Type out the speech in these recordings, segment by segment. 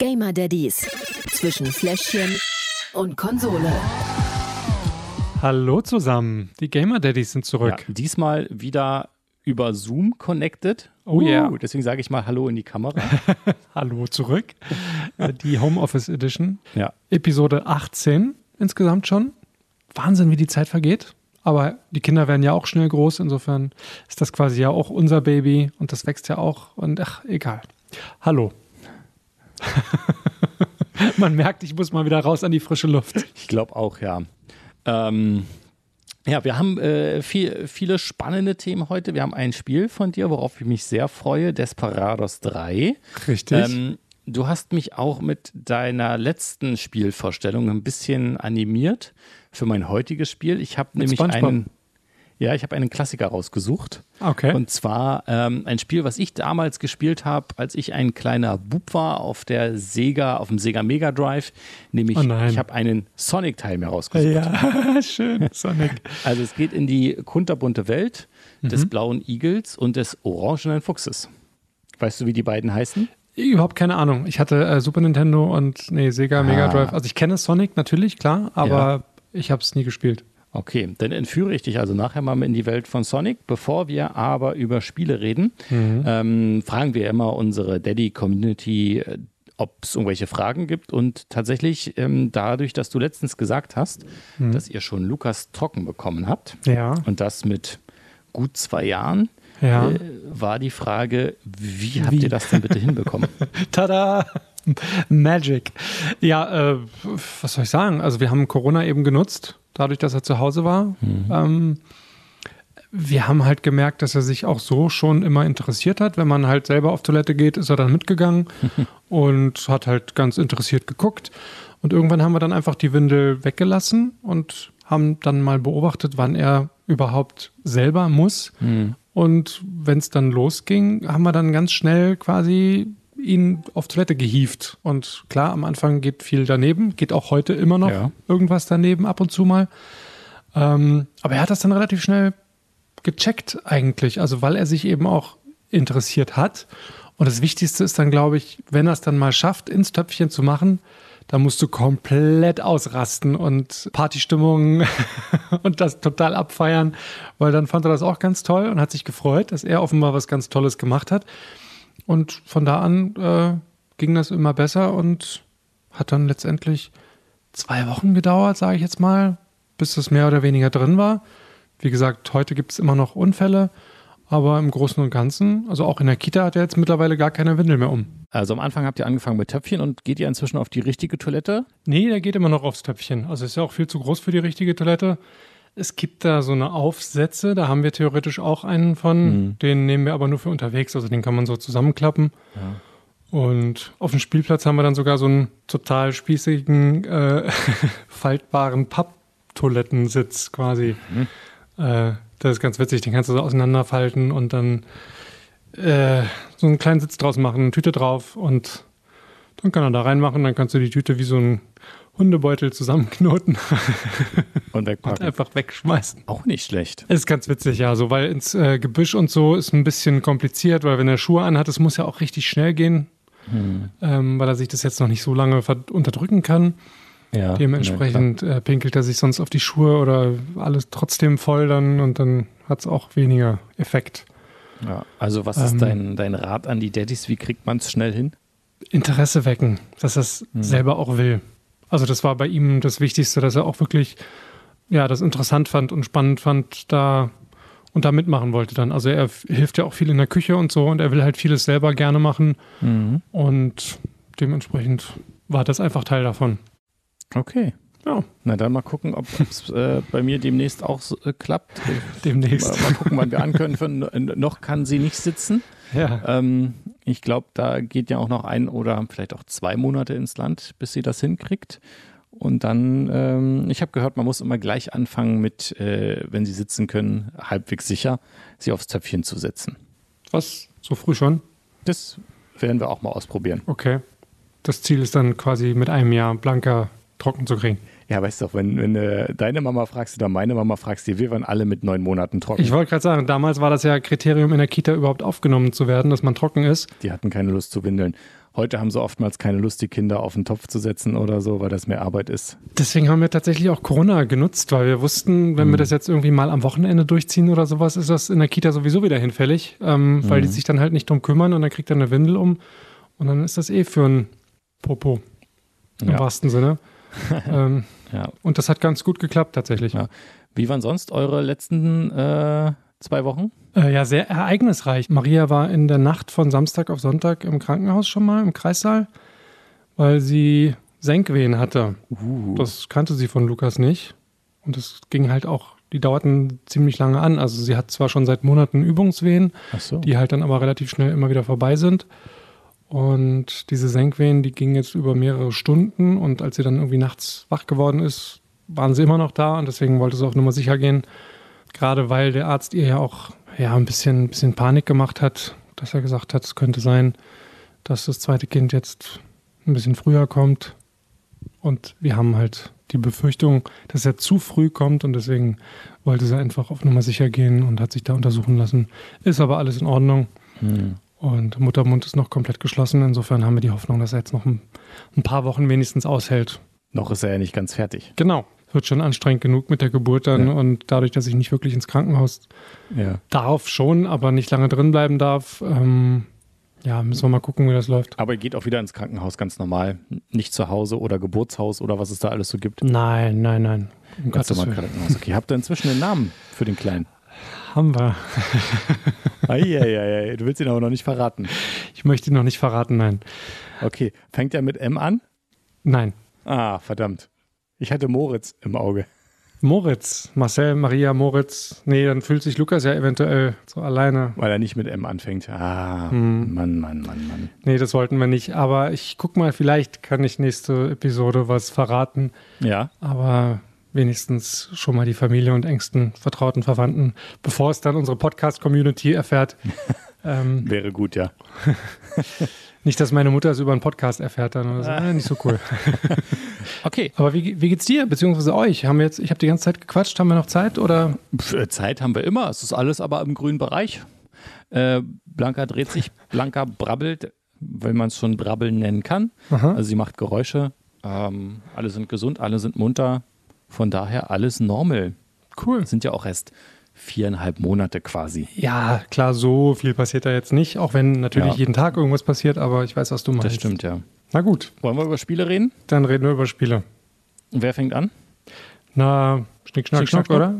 Gamer Daddies zwischen Fläschchen und Konsole. Hallo zusammen, die Gamer Daddies sind zurück. Ja, diesmal wieder über Zoom connected. Oh ja. Uh, Deswegen sage ich mal Hallo in die Kamera. Hallo zurück. Äh, die Homeoffice Edition. ja. Episode 18 insgesamt schon. Wahnsinn, wie die Zeit vergeht. Aber die Kinder werden ja auch schnell groß. Insofern ist das quasi ja auch unser Baby und das wächst ja auch. Und ach, egal. Hallo. Man merkt, ich muss mal wieder raus an die frische Luft. Ich glaube auch, ja. Ähm, ja, wir haben äh, viel, viele spannende Themen heute. Wir haben ein Spiel von dir, worauf ich mich sehr freue, Desperados 3. Richtig. Ähm, du hast mich auch mit deiner letzten Spielvorstellung ein bisschen animiert für mein heutiges Spiel. Ich habe nämlich SpongeBob? einen, ja, ich habe einen Klassiker rausgesucht. okay. Und zwar ähm, ein Spiel, was ich damals gespielt habe, als ich ein kleiner Bub war auf der Sega, auf dem Sega Mega Drive. Nämlich, Oh ich habe einen Sonic-Teil mir rausgesucht. ja, schön. Sonic. Also es geht in die kunterbunte Welt des Mhm. blauen Igels und des orangenen Fuchses. Weißt du, wie die beiden heißen? Überhaupt keine Ahnung. Ich hatte äh, Super Nintendo und nee, Sega Mega Ah. Drive. Also ich kenne Sonic natürlich, klar, aber ich habe es nie gespielt. Okay, dann entführe ich dich also nachher mal in die Welt von Sonic. Bevor wir aber über Spiele reden, ähm, fragen wir immer unsere Daddy-Community, äh, ob es irgendwelche Fragen gibt. Und tatsächlich, ähm, dadurch, dass du letztens gesagt hast, dass ihr schon Lukas trocken bekommen habt Ja, und das mit gut zwei Jahren, ja. äh, war die Frage, wie habt Wie? ihr das denn bitte hinbekommen? Tada! Magic. Ja, äh, was soll ich sagen? Also wir haben Corona eben genutzt, dadurch, dass er zu Hause war. Ähm, wir haben halt gemerkt, dass er sich auch so schon immer interessiert hat. Wenn man halt selber auf Toilette geht, ist er dann mitgegangen und hat halt ganz interessiert geguckt. Und irgendwann haben wir dann einfach die Windel weggelassen und haben dann mal beobachtet, wann er überhaupt selber muss. Und wenn es dann losging, haben wir dann ganz schnell quasi ihn auf Toilette gehievt. Und klar, am Anfang geht viel daneben, geht auch heute immer noch Ja. irgendwas daneben ab und zu mal. Ähm, aber er hat das dann relativ schnell gecheckt eigentlich, also weil er sich eben auch interessiert hat. Und das Wichtigste ist dann, glaube ich, wenn er es dann mal schafft, ins Töpfchen zu machen, da musst du komplett ausrasten und Partystimmung und das total abfeiern, weil dann fand er das auch ganz toll und hat sich gefreut, dass er offenbar was ganz Tolles gemacht hat. Und von da an äh, ging das immer besser und hat dann letztendlich zwei Wochen gedauert, sage ich jetzt mal, bis das mehr oder weniger drin war. Wie gesagt, heute gibt es immer noch Unfälle, aber im Großen und Ganzen, also auch in der Kita hat er jetzt mittlerweile gar keine Windel mehr um. Also am Anfang habt ihr angefangen mit Töpfchen und geht ihr inzwischen auf die richtige Toilette? Nee, der geht immer noch aufs Töpfchen. Also ist ja auch viel zu groß für die richtige Toilette. Es gibt da so eine Aufsätze, da haben wir theoretisch auch einen von. Den nehmen wir aber nur für unterwegs, also den kann man so zusammenklappen. Und auf dem Spielplatz haben wir dann sogar so einen total spießigen, äh, faltbaren Papptoilettensitz quasi. Äh, das ist ganz witzig, den kannst du so auseinanderfalten und dann äh, so einen kleinen Sitz draus machen, eine Tüte drauf und dann kann er da reinmachen, dann kannst du die Tüte wie so ein Hundebeutel zusammenknoten Und und wegpacken. einfach wegschmeißen. Auch nicht schlecht. Ist ganz witzig, ja, so, weil ins äh, Gebüsch und so ist ein bisschen kompliziert, weil wenn er Schuhe anhat, es muss ja auch richtig schnell gehen, ähm, weil er sich das jetzt noch nicht so lange unterdrücken kann. Ja, Dementsprechend äh, pinkelt er sich sonst auf die Schuhe oder alles trotzdem voll dann und dann hat es auch weniger Effekt. Ja, also was Ähm. ist dein, dein Rat an die Daddys? Wie kriegt man es schnell hin? Interesse wecken, dass er es selber auch will. Also das war bei ihm das Wichtigste, dass er auch wirklich ja, das interessant fand und spannend fand, da und da mitmachen wollte dann. Also er hilft ja auch viel in der Küche und so und er will halt vieles selber gerne machen und dementsprechend war das einfach Teil davon. Okay. Ja, Na dann mal gucken, ob es äh, bei mir demnächst auch so, äh, klappt. Mal, demnächst. mal gucken, wann wir ankönnen. Für, noch kann sie nicht sitzen. Ja. Ähm, ich glaube, da geht ja auch noch ein oder vielleicht auch zwei Monate ins Land, bis sie das hinkriegt. Und dann, ähm, ich habe gehört, man muss immer gleich anfangen mit, äh, wenn sie sitzen können, halbwegs sicher, sie aufs Töpfchen zu setzen. Was? So früh schon? Das werden wir auch mal ausprobieren. Okay. Das Ziel ist dann quasi mit einem Jahr blanker trocken zu kriegen. Ja, weißt du doch, wenn, wenn äh, deine Mama fragst oder meine Mama fragst, die, wir waren alle mit neun Monaten trocken. Ich wollte gerade sagen, damals war das ja Kriterium in der Kita überhaupt aufgenommen zu werden, dass man trocken ist. die hatten keine Lust zu windeln. Heute haben sie oftmals keine Lust, die Kinder auf den Topf zu setzen oder so, weil das mehr Arbeit ist. Deswegen haben wir tatsächlich auch Corona genutzt, weil wir wussten, wenn wir das jetzt irgendwie mal am Wochenende durchziehen oder sowas, ist das in der Kita sowieso wieder hinfällig, ähm, weil die sich dann halt nicht drum kümmern und dann kriegt er eine Windel um und dann ist das eh für ein Popo im Ja. wahrsten Sinne. ähm, Ja. und das hat ganz gut geklappt tatsächlich. Ja. Wie waren sonst eure letzten äh, zwei Wochen? Äh, ja, sehr ereignisreich. Maria war in der Nacht von Samstag auf Sonntag im Krankenhaus schon mal, im Kreissaal, weil sie Senkwehen hatte. Das kannte sie von Lukas nicht. Und das ging halt auch, die dauerten ziemlich lange an. Also sie hat zwar schon seit Monaten Übungswehen, so. die halt dann aber relativ schnell immer wieder vorbei sind. Und diese Senkwehen, die gingen jetzt über mehrere Stunden. Und als sie dann irgendwie nachts wach geworden ist, waren sie immer noch da. Und deswegen wollte sie auf Nummer sicher gehen. Gerade weil der Arzt ihr ja auch ja, ein bisschen, ein bisschen Panik gemacht hat, dass er gesagt hat, es könnte sein, dass das zweite Kind jetzt ein bisschen früher kommt. Und wir haben halt die Befürchtung, dass er zu früh kommt und deswegen wollte sie einfach auf Nummer sicher gehen und hat sich da untersuchen lassen. Ist aber alles in Ordnung. Hm. Und Muttermund ist noch komplett geschlossen. Insofern haben wir die Hoffnung, dass er jetzt noch ein, ein paar Wochen wenigstens aushält. Noch ist er ja nicht ganz fertig. Genau. Wird schon anstrengend genug mit der Geburt dann. Ja. Und dadurch, dass ich nicht wirklich ins Krankenhaus Ja. darf, schon, aber nicht lange drin bleiben darf, ähm, ja, müssen wir mal gucken, wie das läuft. Aber ihr geht auch wieder ins Krankenhaus ganz normal. Nicht zu Hause oder Geburtshaus oder was es da alles so gibt. Nein, nein, nein. Um Ganz normal. Krankenhaus. Okay, habt ihr inzwischen einen Namen für den Kleinen? Haben wir. Eieiei, du willst ihn aber noch nicht verraten. Ich möchte ihn noch nicht verraten, nein. Okay, fängt er mit M an? Nein. Ah, verdammt. Ich hatte Moritz im Auge. Moritz, Marcel, Maria, Moritz. Nee, dann fühlt sich Lukas ja eventuell so alleine. Weil er nicht mit M anfängt. Ah, Hm. Mann, Mann, Mann, Mann. Nee, das wollten wir nicht. Aber ich guck mal, vielleicht kann ich nächste Episode was verraten. Ja, Aber wenigstens schon mal die Familie und engsten vertrauten Verwandten, bevor es dann unsere Podcast-Community erfährt. ähm, wäre gut, ja. nicht, dass meine Mutter es über einen Podcast erfährt dann oder so. Äh, nicht so cool. Okay, Aber wie, wie geht's dir, beziehungsweise euch? Haben wir jetzt, ich habe die ganze Zeit gequatscht, haben wir noch Zeit oder? Pff, äh, Zeit haben wir immer. Es ist alles aber im grünen Bereich. Äh, Blanca dreht sich, Blanca brabbelt, wenn man es schon brabbeln nennen kann. Aha. Also sie macht Geräusche. Ähm, alle sind gesund, alle sind munter. Von daher alles normal. Cool. Sind ja auch erst viereinhalb Monate quasi. Ja, klar, so viel passiert da jetzt nicht, auch wenn natürlich Ja. jeden Tag irgendwas passiert, aber ich weiß, was du meinst. Das stimmt, ja. Na gut, Wollen wir über Spiele reden? dann reden wir über Spiele. Und wer fängt an? Na, Schnick, Schnack, Schnick, Schnack, Schnuck, oder?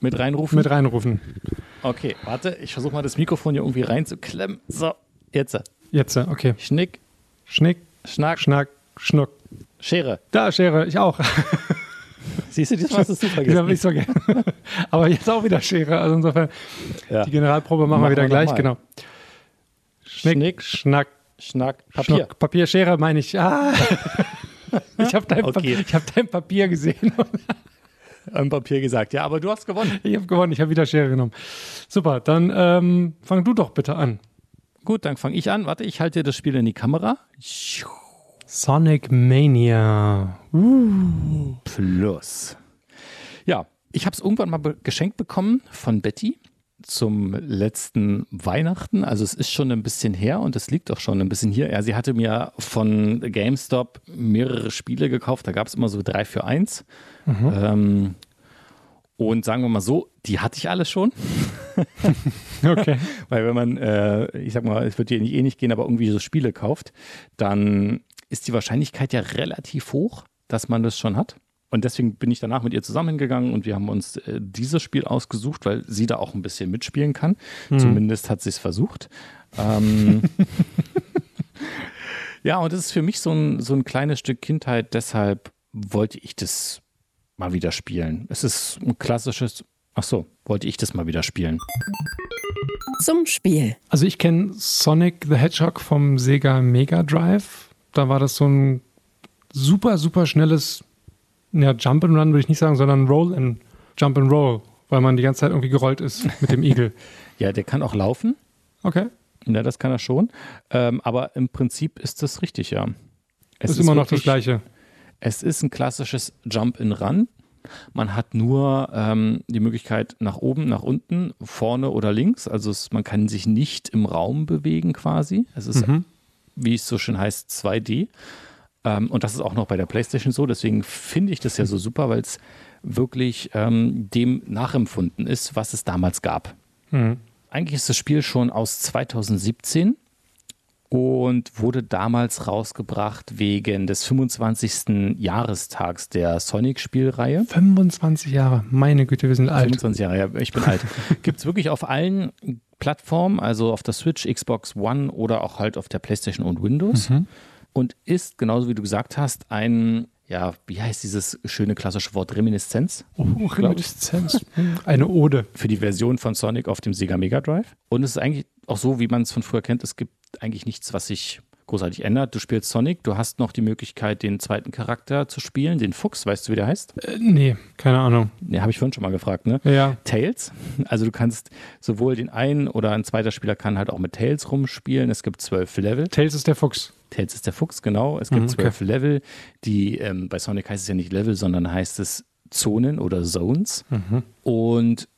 Mit reinrufen? Mit reinrufen. Okay, warte, ich versuche mal das Mikrofon hier irgendwie reinzuklemmen. So, jetzt. Jetzt, okay. Schnick, Schnick, Schnack, Schnack, Schnuck. Schere. Da, Schere, ich auch. Siehst du, diesmal hast du es nicht Die habe ich vergessen. so gerne. Aber jetzt auch wieder Schere. Also insofern, Ja. die Generalprobe machen, Machen wir wieder wir gleich, genau. Schnick, Schnick, Schnack, Schnack, Papier. Schnuck. Papier, Schere meine ich. Ah. Ich habe dein, Okay. Pa- ich hab dein Papier gesehen. Am Papier gesagt. Ja, aber du hast gewonnen. Ich habe gewonnen, ich habe wieder Schere genommen. Super, dann ähm, fang du doch bitte an. Gut, dann fange ich an. Warte, ich halte dir das Spiel in die Kamera. Sonic Mania. Plus. Ja, ich habe es irgendwann mal be geschenkt bekommen von Betty zum letzten Weihnachten. Also es ist schon ein bisschen her und es liegt auch schon ein bisschen hier. Ja, sie hatte mir von GameStop mehrere Spiele gekauft. Da gab es immer so drei für eins. Ähm, und sagen wir mal so, die hatte ich alle schon. Okay. Weil wenn man, äh, ich sag mal, es wird dir nicht eh nicht gehen, aber irgendwie so Spiele kauft, dann ist die Wahrscheinlichkeit ja relativ hoch, dass man das schon hat. Und deswegen bin ich danach mit ihr zusammen hingegangen und wir haben uns äh, dieses Spiel ausgesucht, weil sie da auch ein bisschen mitspielen kann. Zumindest hat sie es versucht. Ähm, ja, und das ist für mich so ein, so ein kleines Stück Kindheit, deshalb wollte ich das mal wieder spielen. Es ist ein klassisches, ach so, wollte ich das mal wieder spielen. Zum Spiel. Also ich kenne Sonic the Hedgehog vom Sega Mega Drive. Da war das so ein super, super schnelles ja, Jump and Run würde ich nicht sagen, sondern Roll and Jump and Roll, weil man die ganze Zeit irgendwie gerollt ist mit dem Igel. Ja, der kann auch laufen. Okay. Ja, das kann er schon. Ähm, aber im Prinzip ist das richtig, ja. Es ist, immer noch das wirklich- Gleiche. Es ist ein klassisches Jump in Run. Man hat nur ähm, die Möglichkeit nach oben, nach unten, vorne oder links. Also es, man kann sich nicht im Raum bewegen quasi. Es ist Mhm. Wie es so schön heißt, 2D. Ähm, und das ist auch noch bei der PlayStation so. Deswegen finde ich das ja so super, weil es wirklich ähm, dem nachempfunden ist, was es damals gab. Mhm. Eigentlich ist das Spiel schon aus 2017 und wurde damals rausgebracht wegen des 25. Jahrestags der Sonic-Spielreihe. 25 Jahre, meine Güte, wir sind alt. 25 Jahre, ja, ich bin alt. Gibt es wirklich auf allen Plattformen, also auf der Switch, Xbox One oder auch halt auf der PlayStation und Windows. Mhm. Und ist, genauso wie du gesagt hast, ein ja, wie heißt dieses schöne klassische Wort Reminiszenz? Oh, Reminiszenz. Eine Ode. Für die Version von Sonic auf dem Sega Mega Drive. Und es ist eigentlich auch so, wie man es von früher kennt. Es gibt eigentlich nichts, was sich großartig ändert. Du spielst Sonic, du hast noch die Möglichkeit, den zweiten Charakter zu spielen, den Fuchs, weißt du, wie der heißt? Äh, nee, keine Ahnung. Ja, habe ich vorhin schon mal gefragt, ne? Ja. Tails. Also du kannst sowohl den einen oder ein zweiter Spieler kann halt auch mit Tails rumspielen. Es gibt zwölf Level. Tails ist der Fuchs. Tails ist der Fuchs, genau. Es gibt okay. zwölf Level, die ähm, bei Sonic heißt es ja nicht Level, sondern heißt es Zonen oder Zones. Mhm. Und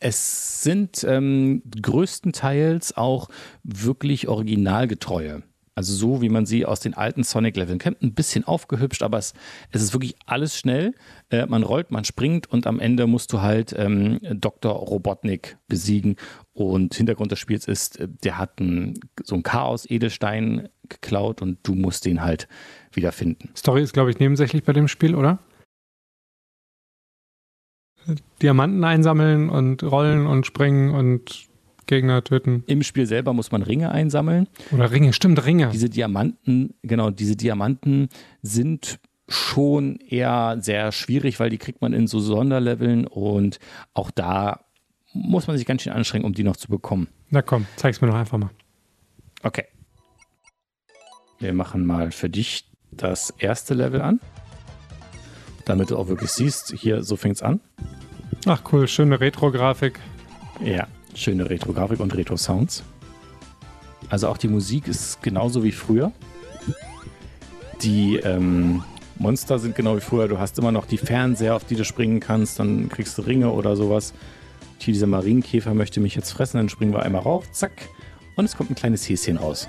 es sind ähm, größtenteils auch wirklich originalgetreue. Also so, wie man sie aus den alten Sonic-Leveln kennt. Ein bisschen aufgehübscht, aber es, es ist wirklich alles schnell. Äh, man rollt, man springt und am Ende musst du halt ähm, Dr. Robotnik besiegen. Und Hintergrund des Spiels ist, äh, der hat ein, so ein Chaos-Edelstein geklaut und du musst den halt wiederfinden. Story ist, glaube ich, nebensächlich bei dem Spiel, oder? Diamanten einsammeln und rollen und springen und Gegner töten. Im Spiel selber muss man Ringe einsammeln. Oder Ringe, stimmt, Ringe. Diese Diamanten, genau, diese Diamanten sind schon eher sehr schwierig, weil die kriegt man in so Sonderleveln und auch da muss man sich ganz schön anstrengen, um die noch zu bekommen. Na komm, zeig's mir doch einfach mal. Okay. Wir machen mal für dich das erste Level an. Damit du auch wirklich siehst, hier, so fängt's an. Ach cool, schöne Retro-Grafik. Ja, schöne Retro-Grafik und Retro-Sounds. Also auch die Musik ist genauso wie früher. Die ähm, Monster sind genau wie früher. Du hast immer noch die Fernseher, auf die du springen kannst. Dann kriegst du Ringe oder sowas. Hier dieser Marienkäfer möchte mich jetzt fressen. Dann springen wir einmal rauf, zack. Und es kommt ein kleines Häschen raus.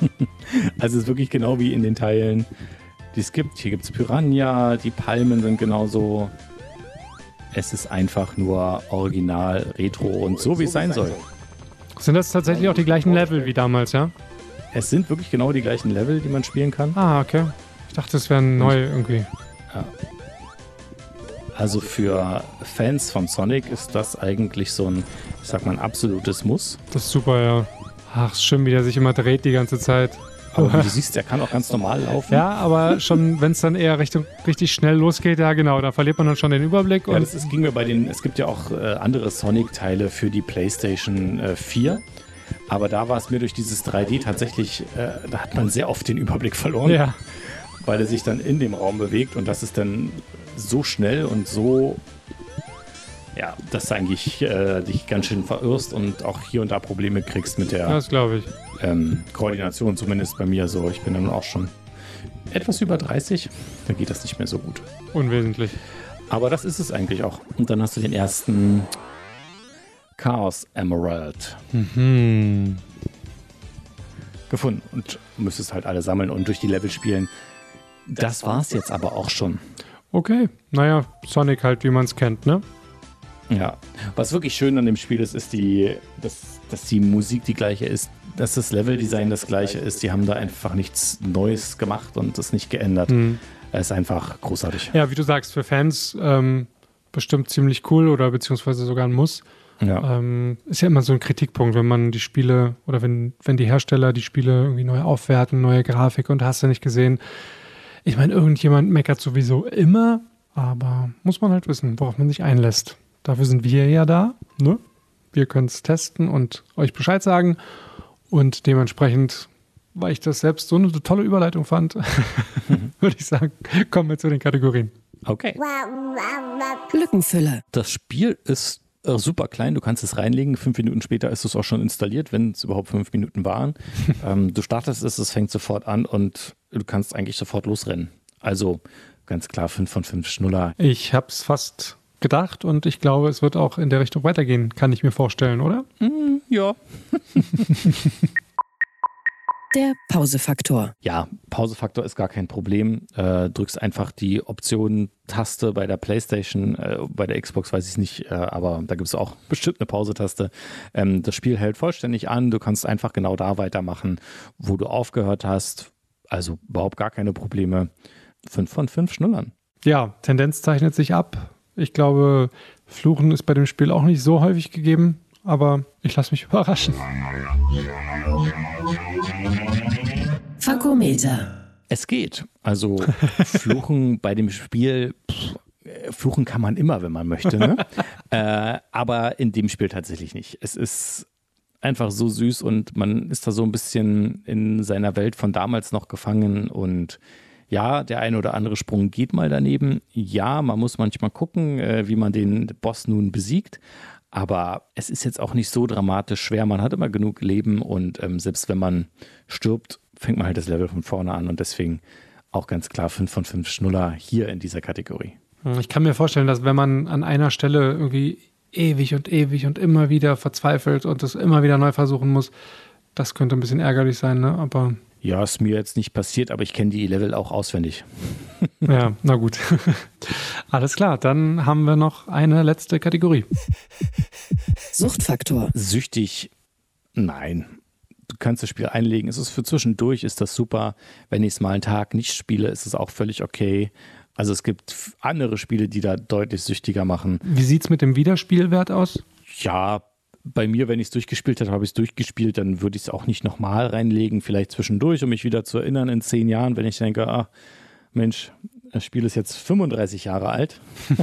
also es ist wirklich genau wie in den Teilen, die es gibt. Hier gibt es Piranha, die Palmen sind genauso es ist einfach nur original, retro und so, wie es sein soll. Sind das tatsächlich auch die gleichen Level wie damals, ja? Es sind wirklich genau die gleichen Level, die man spielen kann. Ah, okay. Ich dachte, es wären neu irgendwie. Ja. Also für Fans von Sonic ist das eigentlich so ein, ich sag mal, ein absolutes Muss. Das ist super, ja. Ach, schön, wie der sich immer dreht die ganze Zeit. Aber wie du siehst, der kann auch ganz normal laufen. Ja, aber schon, wenn es dann eher Richtung, richtig schnell losgeht, ja genau, da verliert man dann schon den Überblick. Ja, das, das ging mir bei den, es gibt ja auch äh, andere Sonic-Teile für die PlayStation äh, 4. Aber da war es mir durch dieses 3D tatsächlich, äh, da hat man sehr oft den Überblick verloren. Ja. Weil er sich dann in dem Raum bewegt und das ist dann so schnell und so ja, dass du eigentlich äh, dich ganz schön verirrst und auch hier und da Probleme kriegst mit der das ich. Ähm, Koordination, zumindest bei mir so. Ich bin dann auch schon etwas über 30, dann geht das nicht mehr so gut. Unwesentlich. Aber das ist es eigentlich auch. Und dann hast du den ersten Chaos Emerald mhm. gefunden und müsstest halt alle sammeln und durch die Level spielen. Das war's jetzt aber auch schon. Okay, naja, Sonic halt, wie man es kennt, ne? Ja, was wirklich schön an dem Spiel ist, ist die, dass, dass die Musik die gleiche ist, dass das Leveldesign das gleiche ist. Die haben da einfach nichts Neues gemacht und das nicht geändert. Mhm. Es ist einfach großartig. Ja, wie du sagst, für Fans ähm, bestimmt ziemlich cool oder beziehungsweise sogar ein Muss. Ja. Ähm, ist ja immer so ein Kritikpunkt, wenn man die Spiele oder wenn, wenn die Hersteller die Spiele irgendwie neu aufwerten, neue Grafik und hast du nicht gesehen. Ich meine, irgendjemand meckert sowieso immer, aber muss man halt wissen, worauf man sich einlässt. Dafür sind wir ja da. Ne? Wir können es testen und euch Bescheid sagen. Und dementsprechend, weil ich das selbst so eine tolle Überleitung fand, würde ich sagen, kommen wir zu den Kategorien. Okay. Lückenfüller. Das Spiel ist äh, super klein, du kannst es reinlegen. Fünf Minuten später ist es auch schon installiert, wenn es überhaupt fünf Minuten waren. ähm, du startest es, es fängt sofort an und du kannst eigentlich sofort losrennen. Also ganz klar fünf von fünf Schnuller. Ich habe es fast gedacht und ich glaube, es wird auch in der Richtung weitergehen, kann ich mir vorstellen, oder? Mm, ja. Der Pausefaktor. Ja, Pausefaktor ist gar kein Problem. Äh, drückst einfach die Optionen-Taste bei der PlayStation, äh, bei der Xbox weiß ich nicht, äh, aber da gibt es auch bestimmt eine Pause-Taste. Ähm, das Spiel hält vollständig an. Du kannst einfach genau da weitermachen, wo du aufgehört hast. Also überhaupt gar keine Probleme. Fünf von fünf Schnullern. Ja, Tendenz zeichnet sich ab. Ich glaube, Fluchen ist bei dem Spiel auch nicht so häufig gegeben, aber ich lasse mich überraschen. Fakometer. Es geht. Also Fluchen bei dem Spiel, pff, fluchen kann man immer, wenn man möchte. Ne? äh, aber in dem Spiel tatsächlich nicht. Es ist einfach so süß und man ist da so ein bisschen in seiner Welt von damals noch gefangen und ja, der eine oder andere Sprung geht mal daneben. Ja, man muss manchmal gucken, äh, wie man den Boss nun besiegt. Aber es ist jetzt auch nicht so dramatisch schwer. Man hat immer genug Leben und ähm, selbst wenn man stirbt, fängt man halt das Level von vorne an und deswegen auch ganz klar 5 von 5 Schnuller hier in dieser Kategorie. Ich kann mir vorstellen, dass wenn man an einer Stelle irgendwie ewig und ewig und immer wieder verzweifelt und das immer wieder neu versuchen muss, das könnte ein bisschen ärgerlich sein, ne? Aber Ja, ist mir jetzt nicht passiert, aber ich kenne die Level auch auswendig. ja, na gut. Alles klar, dann haben wir noch eine letzte Kategorie. Suchtfaktor. Süchtig, nein. Du kannst das Spiel einlegen. Es ist für zwischendurch, ist das super. Wenn ich es mal einen Tag nicht spiele, ist es auch völlig okay. Also es gibt andere Spiele, die da deutlich süchtiger machen. Wie sieht's mit dem Wiederspielwert aus? Ja, bei mir, wenn ich es durchgespielt habe, habe ich es durchgespielt, dann würde ich es auch nicht nochmal reinlegen, vielleicht zwischendurch, um mich wieder zu erinnern in zehn Jahren, wenn ich denke, ah, Mensch, das Spiel ist jetzt 35 Jahre alt.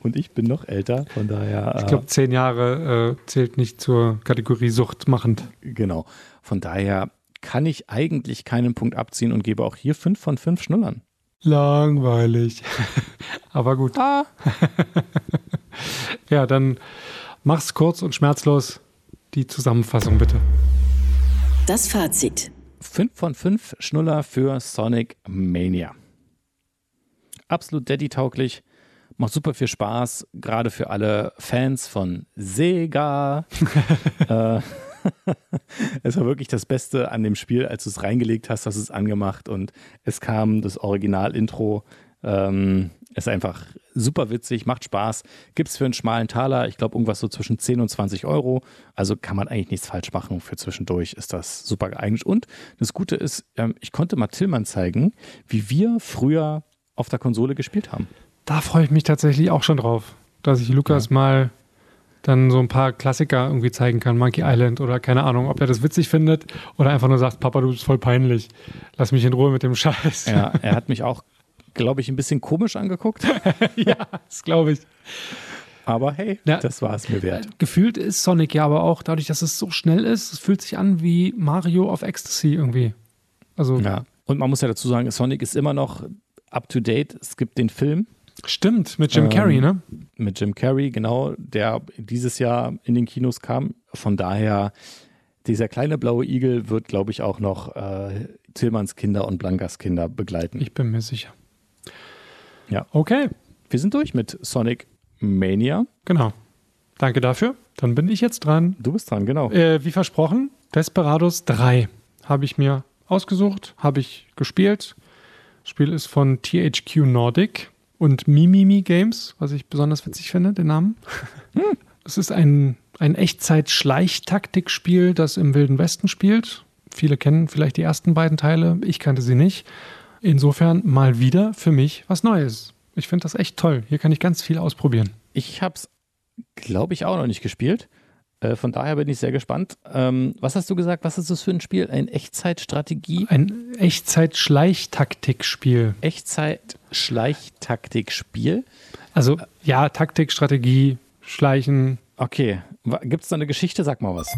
Und ich bin noch älter, von daher. Ich glaube, zehn Jahre äh, zählt nicht zur Kategorie suchtmachend. Genau. Von daher kann ich eigentlich keinen Punkt abziehen und gebe auch hier fünf von fünf Schnullern. Langweilig. Aber gut. Ah. Ja, dann mach's kurz und schmerzlos. Die Zusammenfassung bitte. Das Fazit. Fünf von fünf Schnuller für Sonic Mania. Absolut Daddy-tauglich. Macht super viel Spaß, gerade für alle Fans von Sega. äh, es war wirklich das Beste an dem Spiel, als du es reingelegt hast, hast du es angemacht und es kam das Original-Intro. Ähm, ist einfach super witzig, macht Spaß. Gibt es für einen schmalen Taler, ich glaube, irgendwas so zwischen 10 und 20 Euro. Also kann man eigentlich nichts falsch machen. Für zwischendurch ist das super geeignet. Und das Gute ist, ähm, ich konnte mal Tillmann zeigen, wie wir früher auf der Konsole gespielt haben. Da freue ich mich tatsächlich auch schon drauf, dass ich Lukas mal dann so ein paar Klassiker irgendwie zeigen kann, Monkey Island oder keine Ahnung, ob er das witzig findet oder einfach nur sagt, Papa, du bist voll peinlich. Lass mich in Ruhe mit dem Scheiß. Ja, er hat mich auch, glaube ich, ein bisschen komisch angeguckt. ja das glaube ich. Aber hey, Ja. das war es mir wert. Gefühlt ist Sonic ja aber auch, dadurch, dass es so schnell ist, es fühlt sich an wie Mario auf Ecstasy irgendwie. Also Ja. Und man muss ja dazu sagen, Sonic ist immer noch up to date. Es gibt den Film stimmt, mit Jim Ähm, Carrey, ne? mit Jim Carrey, genau, der dieses Jahr in den Kinos kam. Von daher, dieser kleine blaue Igel wird, glaube ich, auch noch äh, Tillmanns Kinder und Blankas Kinder begleiten. Ich bin mir sicher. Ja. Okay, Wir sind durch mit Sonic Mania. genau. Danke dafür. Dann bin ich jetzt dran. Du bist dran, genau. Äh, wie versprochen, Desperados 3 habe ich mir ausgesucht, habe ich gespielt. Das Spiel ist von THQ Nordic und Mimimi Games, was ich besonders witzig finde, den Namen. Es ist ein, ein Echtzeit-Schleichtaktikspiel, das im Wilden Westen spielt. Viele kennen vielleicht die ersten beiden Teile, ich kannte sie nicht. Insofern mal wieder für mich was Neues. Ich finde das echt toll. Hier kann ich ganz viel ausprobieren. Ich habe es, glaube ich, auch noch nicht gespielt. Äh, von daher bin ich sehr gespannt. Ähm, was hast du gesagt? Was ist das für ein Spiel? Ein Echtzeitstrategie? Ein Echtzeit-Schleichtaktikspiel. Echtzeit-Schleichtaktikspiel? Also ja, Taktik, Strategie, Schleichen. Okay. Gibt es da eine Geschichte? Sag mal was.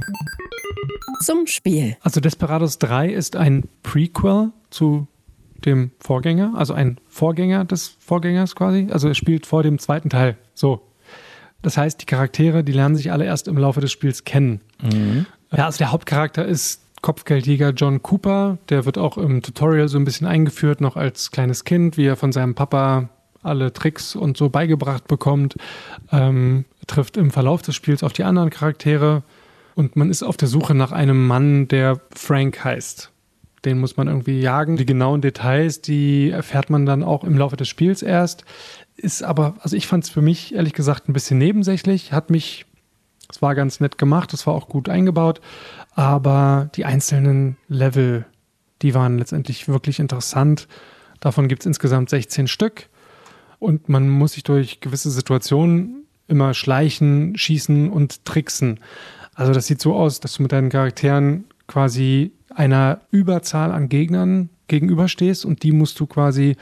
Zum Spiel. Also Desperados 3 ist ein Prequel zu dem Vorgänger, also ein Vorgänger des Vorgängers quasi. Also es spielt vor dem zweiten Teil. So. Das heißt, die Charaktere, die lernen sich alle erst im Laufe des Spiels kennen. Ja, also der Hauptcharakter ist Kopfgeldjäger John Cooper. Der wird auch im Tutorial so ein bisschen eingeführt, noch als kleines Kind, wie er von seinem Papa alle Tricks und so beigebracht bekommt. Ähm, trifft im Verlauf des Spiels auf die anderen Charaktere. Und man ist auf der Suche nach einem Mann, der Frank heißt. Den muss man irgendwie jagen. Die genauen Details, die erfährt man dann auch im Laufe des Spiels erst. Ist aber, also ich fand es für mich ehrlich gesagt ein bisschen nebensächlich. Hat mich, es war ganz nett gemacht, es war auch gut eingebaut. Aber die einzelnen Level, die waren letztendlich wirklich interessant. Davon gibt es insgesamt 16 Stück. Und man muss sich durch gewisse Situationen immer schleichen, schießen und tricksen. Also das sieht so aus, dass du mit deinen Charakteren quasi einer Überzahl an Gegnern gegenüberstehst und die musst du quasi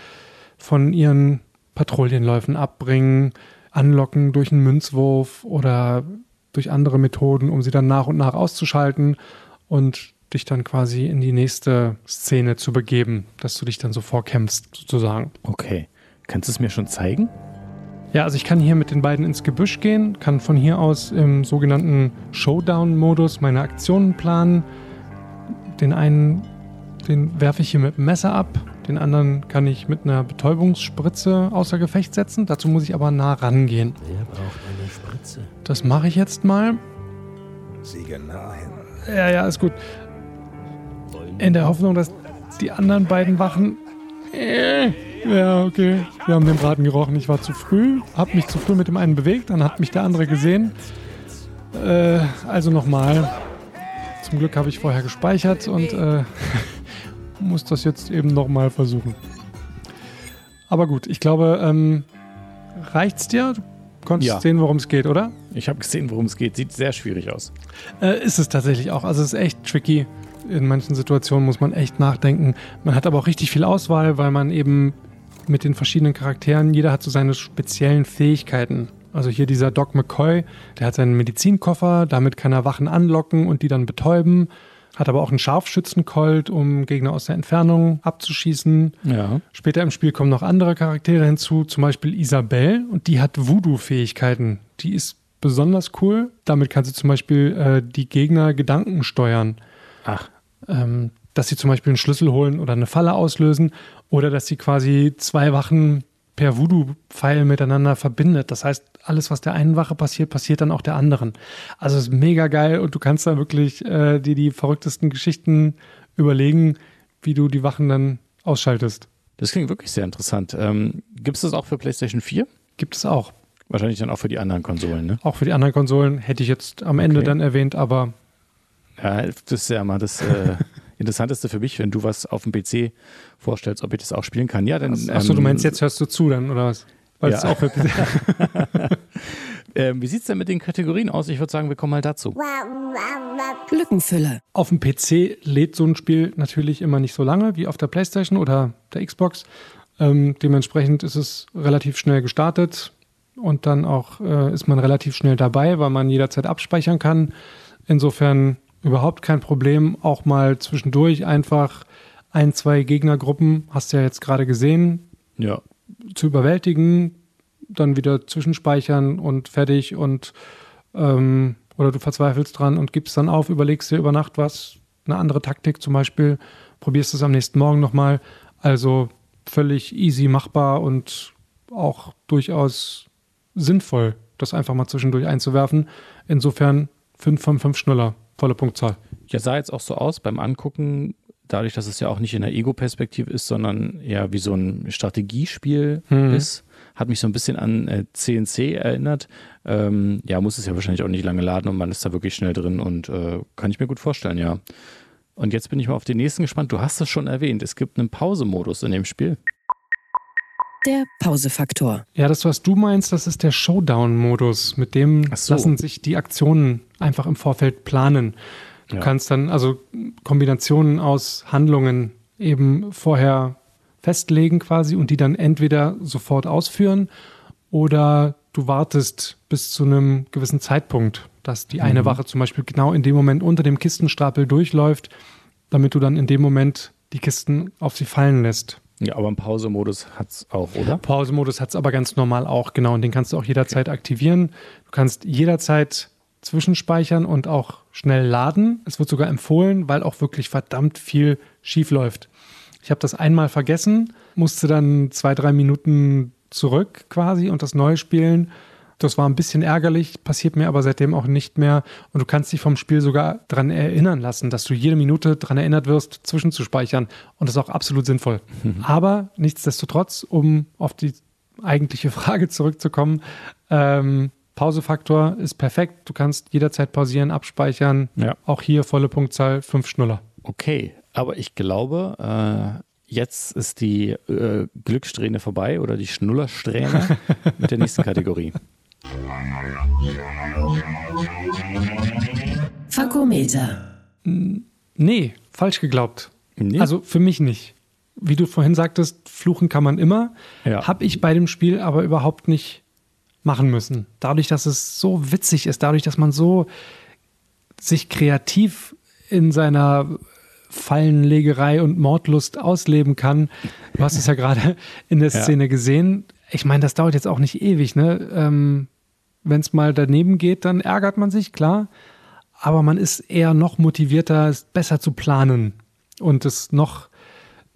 von ihren Patrouillenläufen abbringen, anlocken durch einen Münzwurf oder durch andere Methoden, um sie dann nach und nach auszuschalten und dich dann quasi in die nächste Szene zu begeben, dass du dich dann so vorkämpfst, sozusagen. Okay. Kannst du es mir schon zeigen? Ja, also ich kann hier mit den beiden ins Gebüsch gehen, kann von hier aus im sogenannten Showdown-Modus meine Aktionen planen. Den einen, den werfe ich hier mit dem Messer ab, den anderen kann ich mit einer Betäubungsspritze außer Gefecht setzen. Dazu muss ich aber nah rangehen. Wer braucht eine Spritze? Das mache ich jetzt mal. Siege nah hin. Ja, ja, ist gut. In der Hoffnung, dass die anderen beiden Wachen. Äh, Ja, okay. Wir haben den Braten gerochen. Ich war zu früh, hab mich zu früh mit dem einen bewegt, dann hat mich der andere gesehen. Äh, also nochmal. Zum Glück habe ich vorher gespeichert und äh, muss das jetzt eben nochmal versuchen. Aber gut, ich glaube, ähm, reicht's dir? Du konntest Ja. sehen, worum es geht, oder? Ich habe gesehen, worum es geht. Sieht sehr schwierig aus. Äh, ist es tatsächlich auch. Also es ist echt tricky. In manchen Situationen muss man echt nachdenken. Man hat aber auch richtig viel Auswahl, weil man eben mit den verschiedenen Charakteren, jeder hat so seine speziellen Fähigkeiten. Also hier dieser Doc McCoy, der hat seinen Medizinkoffer, damit kann er Wachen anlocken und die dann betäuben. Hat aber auch einen Scharfschützencolt, um Gegner aus der Entfernung abzuschießen. Ja. Später im Spiel kommen noch andere Charaktere hinzu, zum Beispiel Isabelle, und die hat Voodoo-Fähigkeiten. Die ist besonders cool. Damit kann sie zum Beispiel äh, die Gegner Gedanken steuern. Ach, Ähm, dass sie zum Beispiel einen Schlüssel holen oder eine Falle auslösen oder dass sie quasi zwei Wachen per Voodoo-Pfeil miteinander verbindet. Das heißt, alles, was der einen Wache passiert, passiert dann auch der anderen. Also es ist mega geil und du kannst da wirklich äh, dir die verrücktesten Geschichten überlegen, wie du die Wachen dann ausschaltest. das klingt wirklich sehr interessant. Ähm, Gibt es das auch für PlayStation 4? Gibt es auch. Wahrscheinlich dann auch für die anderen Konsolen, ne? Auch für die anderen Konsolen hätte ich jetzt am Ende Okay. dann erwähnt, aber Ja, das ist ja mal das äh, Interessanteste für mich, wenn du was auf dem PC vorstellst, ob ich das auch spielen kann. Ja, dann. achso, du ähm, meinst, jetzt hörst du zu dann, oder was? Weil Ja. es auch für Ähm, wie sieht es denn mit den Kategorien aus? Ich würde sagen, wir kommen mal dazu. Lückenfüller. Auf dem PC lädt so ein Spiel natürlich immer nicht so lange wie auf der PlayStation oder der Xbox. Ähm, dementsprechend ist es relativ schnell gestartet und dann auch äh, ist man relativ schnell dabei, weil man jederzeit abspeichern kann. Insofern überhaupt kein Problem, auch mal zwischendurch einfach ein, zwei Gegnergruppen, hast du ja jetzt gerade gesehen, Ja. zu überwältigen, dann wieder zwischenspeichern und fertig und ähm, oder du verzweifelst dran und gibst dann auf, überlegst dir über Nacht was, eine andere Taktik zum Beispiel, probierst es am nächsten Morgen nochmal. Also völlig easy machbar und auch durchaus sinnvoll, das einfach mal zwischendurch einzuwerfen. Insofern 5 von 5 Schnuller, volle Punktzahl. Ja, sah jetzt auch so aus beim Angucken, dadurch, dass es ja auch nicht in der Ego-Perspektive ist, sondern eher wie so ein Strategiespiel Mhm. ist. Hat mich so ein bisschen an äh, CNC erinnert. Ähm, ja, muss es ja wahrscheinlich auch nicht lange laden und man ist da wirklich schnell drin und äh, kann ich mir gut vorstellen, ja. Und jetzt bin ich mal auf den nächsten gespannt. Du hast es schon erwähnt. Es gibt einen Pausemodus in dem Spiel. Der Pausefaktor. Ja, das, was du meinst, das ist der Showdown-Modus. Mit dem so. lassen sich die Aktionen einfach im Vorfeld planen. Du Ja. kannst dann also Kombinationen aus Handlungen eben vorher festlegen quasi und die dann entweder sofort ausführen oder du wartest bis zu einem gewissen Zeitpunkt, dass die eine Wache zum Beispiel genau in dem Moment unter dem Kistenstapel durchläuft, damit du dann in dem Moment die Kisten auf sie fallen lässt. Ja, aber einen Pausemodus hat es auch, oder? Pausemodus hat es aber ganz normal auch, genau. Und den kannst du auch jederzeit aktivieren. Du kannst jederzeit zwischenspeichern und auch schnell laden. Es wird sogar empfohlen, weil auch wirklich verdammt viel schief läuft. Ich habe das einmal vergessen, musste dann zwei, drei Minuten zurück quasi und das neu spielen. Das war ein bisschen ärgerlich, passiert mir aber seitdem auch nicht mehr. Und du kannst dich vom Spiel sogar daran erinnern lassen, dass du jede Minute daran erinnert wirst, zwischenzuspeichern. Und das ist auch absolut sinnvoll. Aber nichtsdestotrotz, um auf die eigentliche Frage zurückzukommen, ähm, Pausefaktor ist perfekt. Du kannst jederzeit pausieren, abspeichern. Ja. Auch hier volle Punktzahl, fünf Schnuller. Okay, aber ich glaube, äh, jetzt ist die äh, Glückssträhne vorbei oder die Schnullersträhne mit der nächsten Kategorie. Fakometer. Nee, falsch geglaubt. Nee? Also für mich nicht. Wie du vorhin sagtest, fluchen kann man immer. Ja. Habe ich bei dem Spiel aber überhaupt nicht machen müssen. Dadurch, dass es so witzig ist, dadurch, dass man so sich kreativ in seiner Fallenlegerei und Mordlust ausleben kann. Du hast es ja gerade in der Ja. Szene gesehen. Ich meine, das dauert jetzt auch nicht ewig, ne? Ähm, Wenn es mal daneben geht, dann ärgert man sich, klar. Aber man ist eher noch motivierter, es besser zu planen und es noch,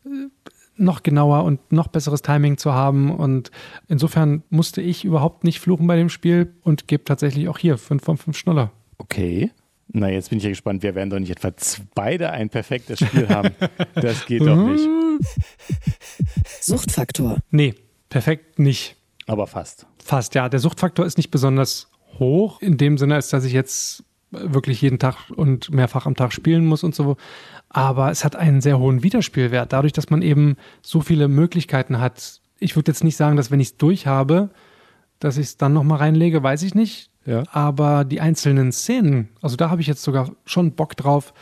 äh, noch genauer und noch besseres Timing zu haben. Und insofern musste ich überhaupt nicht fluchen bei dem Spiel und gebe tatsächlich auch hier 5 von 5 Schnuller. Okay. Na, jetzt bin ich ja gespannt. Wir werden doch nicht etwa beide ein perfektes Spiel haben. Das geht doch nicht. Suchtfaktor. Nee, perfekt nicht. Aber fast. Fast, ja. Der Suchtfaktor ist nicht besonders hoch, in dem Sinne, als dass ich jetzt wirklich jeden Tag und mehrfach am Tag spielen muss und so. Aber es hat einen sehr hohen Wiederspielwert, dadurch, dass man eben so viele Möglichkeiten hat. Ich würde jetzt nicht sagen, dass wenn ich es durch habe, dass ich es dann nochmal reinlege, weiß ich nicht. Ja. Aber die einzelnen Szenen, also da habe ich jetzt sogar schon Bock drauf.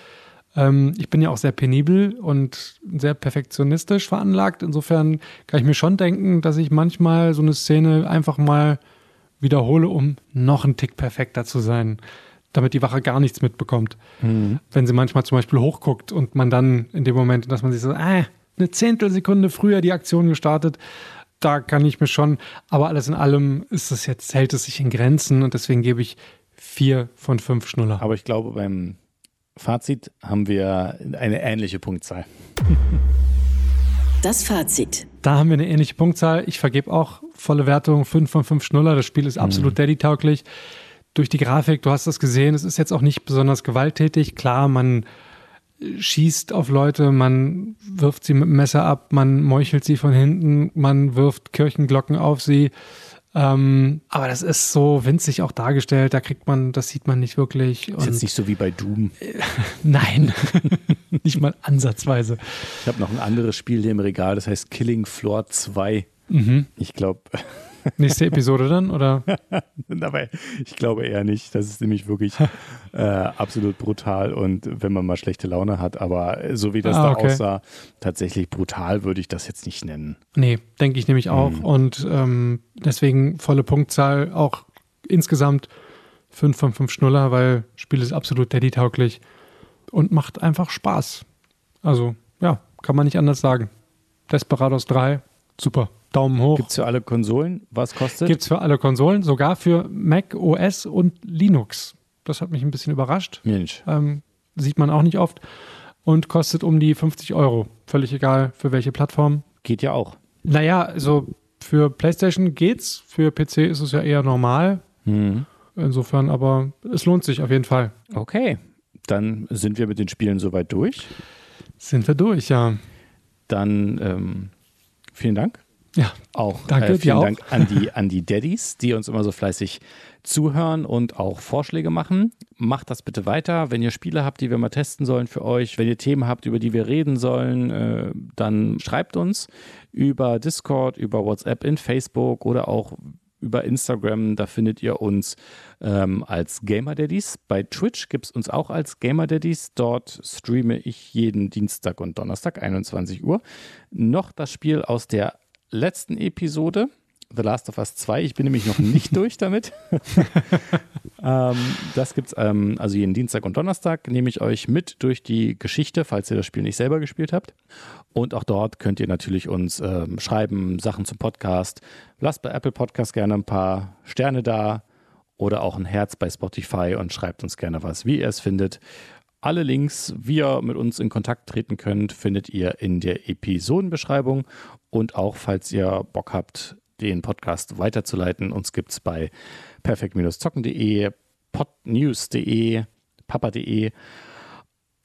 Ähm, ich bin ja auch sehr penibel und sehr perfektionistisch veranlagt. Insofern kann ich mir schon denken, dass ich manchmal so eine Szene einfach mal wiederhole, um noch einen Tick perfekter zu sein, damit die Wache gar nichts mitbekommt. Wenn sie manchmal zum Beispiel hochguckt und man dann in dem Moment, dass man sich so, äh, eine Zehntelsekunde früher die Aktion gestartet, da kann ich mir schon, aber alles in allem ist es jetzt, hält es sich in Grenzen und deswegen gebe ich vier von fünf Schnuller. Aber ich glaube, beim Fazit haben wir eine ähnliche Punktzahl. Das Fazit. Da haben wir eine ähnliche Punktzahl. Ich vergebe auch volle Wertung, 5 von 5 Schnuller. Das Spiel ist absolut Daddy-tauglich. Durch die Grafik, du hast das gesehen, es ist jetzt auch nicht besonders gewalttätig. Klar, man schießt auf Leute, man wirft sie mit dem Messer ab, man meuchelt sie von hinten, man wirft Kirchenglocken auf sie. Ähm, aber das ist so winzig auch dargestellt, da kriegt man, das sieht man nicht wirklich. Ist jetzt nicht so wie bei Doom. nein, nicht mal ansatzweise. Ich habe noch ein anderes Spiel hier im Regal, das heißt Killing Floor 2. Ich glaube, Nächste Episode dann, oder? aber ich glaube eher nicht. Das ist nämlich wirklich äh, absolut brutal und wenn man mal schlechte Laune hat, aber so wie das Ah, da okay. aussah, tatsächlich brutal würde ich das jetzt nicht nennen. Nee, denke ich nämlich auch. Mhm. Und ähm, deswegen volle Punktzahl, auch insgesamt 5 von 5 Schnuller, weil das Spiel ist absolut daddy-tauglich und macht einfach Spaß. Also, ja, kann man nicht anders sagen. Desperados 3, super. Daumen hoch. Gibt es für alle Konsolen? Was kostet? Gibt's für alle Konsolen, sogar für Mac OS und Linux. Das hat mich ein bisschen überrascht. Mensch. Ähm, sieht man auch nicht oft. Und kostet um die 50 Euro. Völlig egal, für welche Plattform. Geht ja auch. Naja, also für PlayStation geht's, für PC ist es ja eher normal. Mhm. Insofern, aber es lohnt sich auf jeden Fall. Okay, dann sind wir mit den Spielen soweit durch. Sind wir durch, ja. Dann ähm, vielen Dank. Ja, Auch Danke, äh, vielen auch. Dank an die, an die Daddies, die uns immer so fleißig zuhören und auch Vorschläge machen. Macht das bitte weiter. Wenn ihr Spiele habt, die wir mal testen sollen für euch, wenn ihr Themen habt, über die wir reden sollen, äh, dann schreibt uns über Discord, über WhatsApp, in Facebook oder auch über Instagram. Da findet ihr uns ähm, als Gamer Daddies. Bei Twitch gibt es uns auch als Gamer Daddies. Dort streame ich jeden Dienstag und Donnerstag 21 Uhr noch das Spiel aus der letzten Episode, The Last of Us 2. Ich bin nämlich noch nicht durch damit. ähm, das gibt's ähm, also jeden Dienstag und Donnerstag. Nehme ich euch mit durch die Geschichte, falls ihr das Spiel nicht selber gespielt habt. Und auch dort könnt ihr natürlich uns ähm, schreiben, Sachen zum Podcast. Lasst bei Apple Podcast gerne ein paar Sterne da oder auch ein Herz bei Spotify und schreibt uns gerne was, wie ihr es findet. Alle Links, wie ihr mit uns in Kontakt treten könnt, findet ihr in der Episodenbeschreibung. Und auch falls ihr Bock habt, den Podcast weiterzuleiten. Uns gibt es bei perfekt-zocken.de, podnews.de, papa.de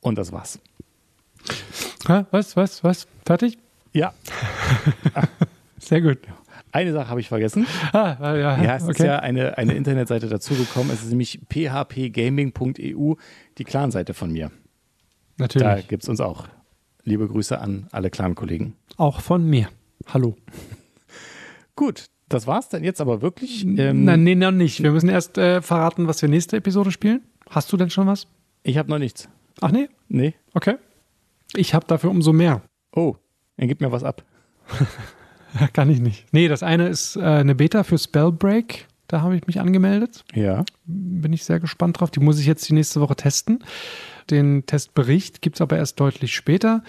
und das war's. Ha, was, was, was? Fertig? Ja, Sehr gut. eine Sache habe ich vergessen. Ah, ja, Ja, es ist okay. ja eine, eine Internetseite dazugekommen. Es ist nämlich phpgaming.eu, die Clan-Seite von mir. Da Natürlich. gibt es uns auch. Liebe Grüße an alle Clan-Kollegen. Auch von mir. Hallo. Gut, das war's dann jetzt aber wirklich. Ähm, Nein, nee, noch nicht. Wir müssen erst äh, verraten, was wir nächste Episode spielen. Hast du denn schon was? Ich habe noch nichts. Ach nee? Nee. Okay. Ich habe dafür umso mehr. Oh, dann gib mir was ab. Kann ich nicht. Nee, das eine ist äh, eine Beta für Spellbreak. Da habe ich mich angemeldet. Ja. Bin ich sehr gespannt drauf. Die muss ich jetzt die nächste Woche testen. Den Testbericht gibt es aber erst deutlich später.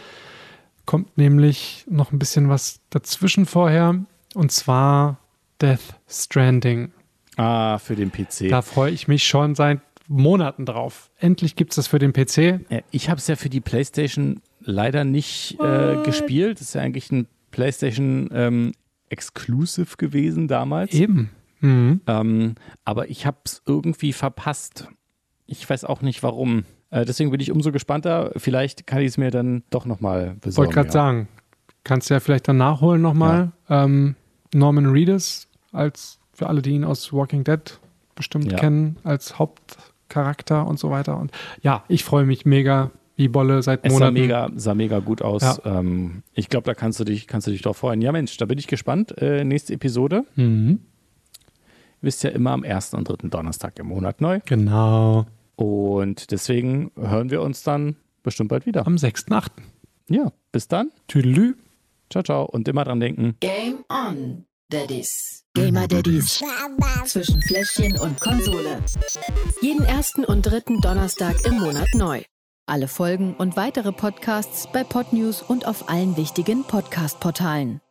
Kommt nämlich noch ein bisschen was dazwischen vorher. Und zwar Death Stranding. Ah, für den PC. Da freue ich mich schon seit Monaten drauf. Endlich gibt es das für den PC. Ich habe es ja für die PlayStation leider nicht äh, gespielt. Das ist ja eigentlich ein PlayStation ähm, Exclusive gewesen damals. Eben. Mhm. Ähm, aber ich habe es irgendwie verpasst. Ich weiß auch nicht warum. Äh, deswegen bin ich umso gespannter. Vielleicht kann ich es mir dann doch nochmal besorgen. Wollte gerade ja. sagen, kannst du ja vielleicht dann nachholen nochmal. Ähm, Norman Reedus, als für alle, die ihn aus Walking Dead bestimmt Ja. kennen, als Hauptcharakter und so weiter. Und ja, ich freue mich mega wie Bolle seit Es sah Monaten. mega, sah mega gut aus. Ja. Ähm, ich glaube, da kannst du dich, kannst du dich drauf freuen. Ja, Mensch, da bin ich gespannt. Äh, nächste Episode. Mhm. Wisst ja immer am ersten und dritten Donnerstag im Monat neu. Genau. Und deswegen hören wir uns dann bestimmt bald wieder. Am 6.8. Ja, bis dann. Tüdelü. Ciao, ciao. Und immer dran denken. Game on, Daddies. Gamer Daddies. Zwischen Fläschchen und Konsole. Jeden ersten und dritten Donnerstag im Monat neu. Alle Folgen und weitere Podcasts bei Podnews und auf allen wichtigen Podcast-Portalen.